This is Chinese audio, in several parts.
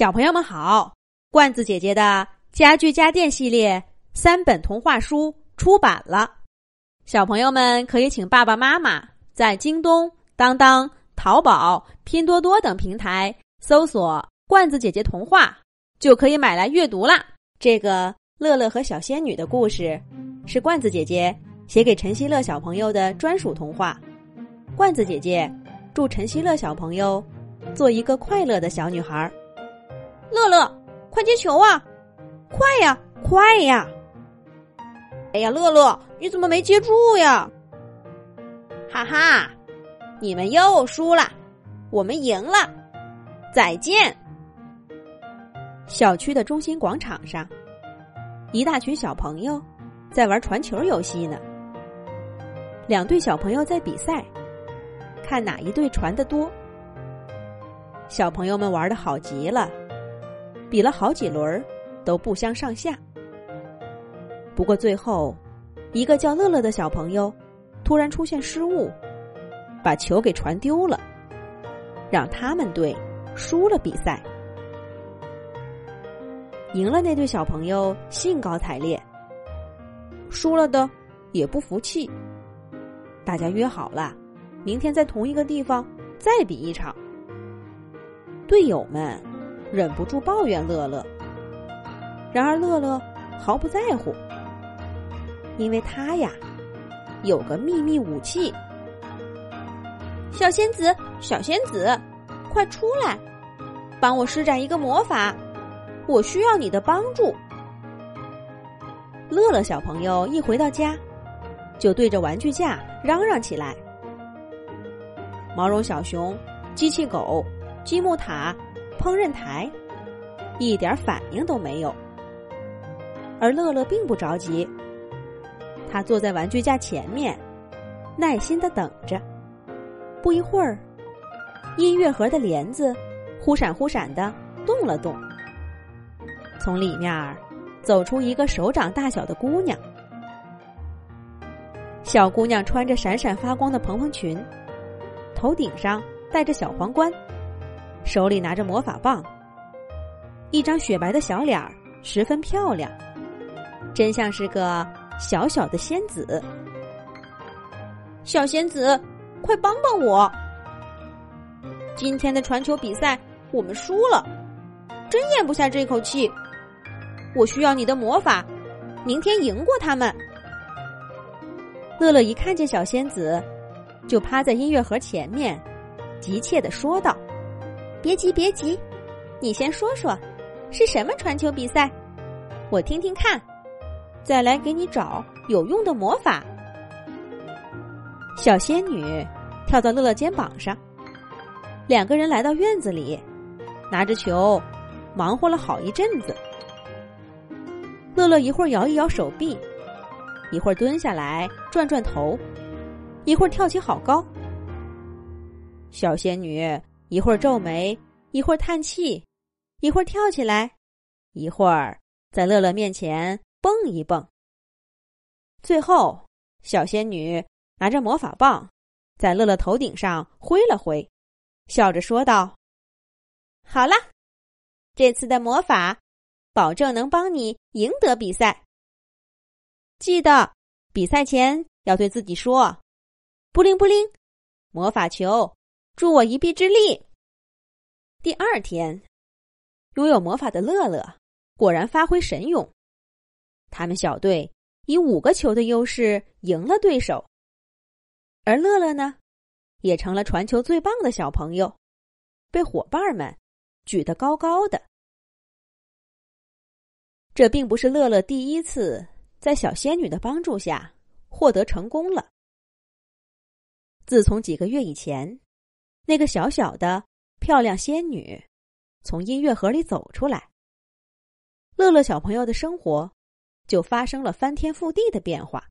小朋友们好，罐子姐姐的家具家电系列三本童话书出版了，小朋友们可以请爸爸妈妈在京东、当当、淘宝、拼多多等平台搜索“罐子姐姐童话”，就可以买来阅读啦。这个乐乐和小仙女的故事是罐子姐姐写给陈希乐小朋友的专属童话。罐子姐姐祝陈希乐小朋友做一个快乐的小女孩。乐乐，快接球啊！快呀，快呀！哎呀，乐乐，你怎么没接住呀？哈哈，你们又输了，我们赢了，再见。小区的中心广场上，一大群小朋友在玩传球游戏呢。两队小朋友在比赛，看哪一队传的多。小朋友们玩的好极了。比了好几轮，都不相上下。不过最后，一个叫乐乐的小朋友突然出现失误，把球给传丢了，让他们队输了比赛。赢了那对小朋友兴高采烈，输了的也不服气。大家约好了，明天在同一个地方再比一场。队友们。忍不住抱怨乐乐，然而乐乐毫不在乎，因为他呀有个秘密武器。小仙子，小仙子，快出来，帮我施展一个魔法，我需要你的帮助。乐乐小朋友一回到家，就对着玩具架嚷嚷起来：“毛绒小熊、机器狗、积木塔。”烹饪台一点反应都没有，而乐乐并不着急。他坐在玩具架前面，耐心的等着。不一会儿，音乐盒的帘子忽闪忽闪的动了动，从里面走出一个手掌大小的姑娘。小姑娘穿着闪闪发光的蓬蓬裙，头顶上戴着小皇冠。手里拿着魔法棒，一张雪白的小脸儿，十分漂亮，真像是个小小的仙子。小仙子，快帮帮我！今天的传球比赛我们输了，真咽不下这口气。我需要你的魔法，明天赢过他们。乐乐一看见小仙子，就趴在音乐盒前面，急切的说道。别急，别急，你先说说，是什么传球比赛？我听听看，再来给你找有用的魔法。小仙女跳到乐乐肩膀上，两个人来到院子里，拿着球，忙活了好一阵子。乐乐一会儿摇一摇手臂，一会儿蹲下来转转头，一会儿跳起好高。小仙女。一会儿皱眉，一会儿叹气，一会儿跳起来，一会儿在乐乐面前蹦一蹦。最后，小仙女拿着魔法棒，在乐乐头顶上挥了挥，笑着说道：“好了，这次的魔法保证能帮你赢得比赛。记得比赛前要对自己说：‘布灵布灵，魔法球。’”助我一臂之力。第二天，拥有魔法的乐乐果然发挥神勇，他们小队以五个球的优势赢了对手，而乐乐呢，也成了传球最棒的小朋友，被伙伴们举得高高的。这并不是乐乐第一次在小仙女的帮助下获得成功了。自从几个月以前。那个小小的漂亮仙女从音乐盒里走出来，乐乐小朋友的生活就发生了翻天覆地的变化。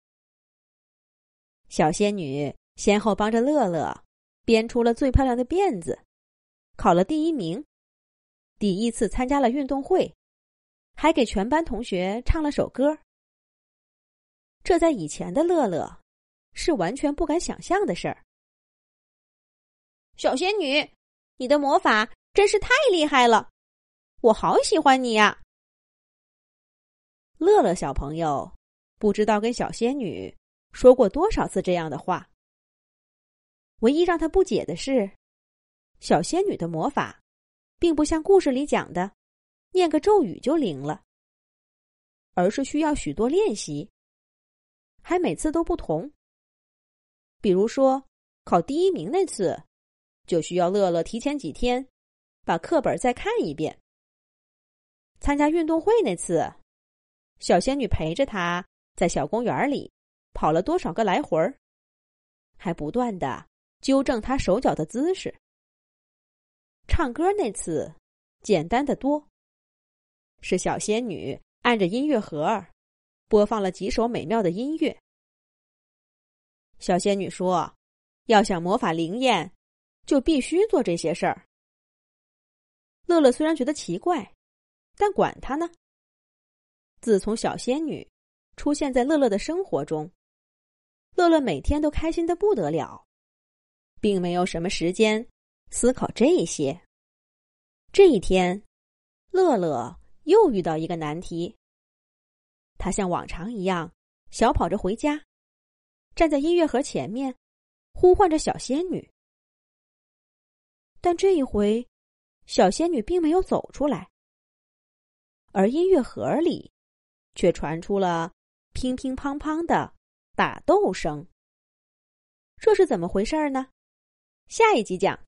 小仙女先后帮着乐乐编出了最漂亮的辫子，考了第一名，第一次参加了运动会，还给全班同学唱了首歌。这在以前的乐乐是完全不敢想象的事儿。小仙女，你的魔法真是太厉害了！我好喜欢你呀！乐乐小朋友不知道跟小仙女说过多少次这样的话。唯一让他不解的是，小仙女的魔法，并不像故事里讲的，念个咒语就灵了，而是需要许多练习，还每次都不同。比如说，考第一名那次，就需要乐乐提前几天把课本再看一遍。参加运动会那次，小仙女陪着他在小公园里跑了多少个来回儿，还不断的。纠正他手脚的姿势。唱歌那次简单的多，是小仙女按着音乐盒儿播放了几首美妙的音乐。小仙女说：“要想魔法灵验，就必须做这些事儿。”乐乐虽然觉得奇怪，但管他呢。自从小仙女出现在乐乐的生活中，乐乐每天都开心的不得了。并没有什么时间思考这些。这一天，乐乐又遇到一个难题。他像往常一样小跑着回家，站在音乐盒前面，呼唤着小仙女。但这一回，小仙女并没有走出来，而音乐盒里却传出了乒乒乓乓的打斗声。这是怎么回事呢？下一集讲。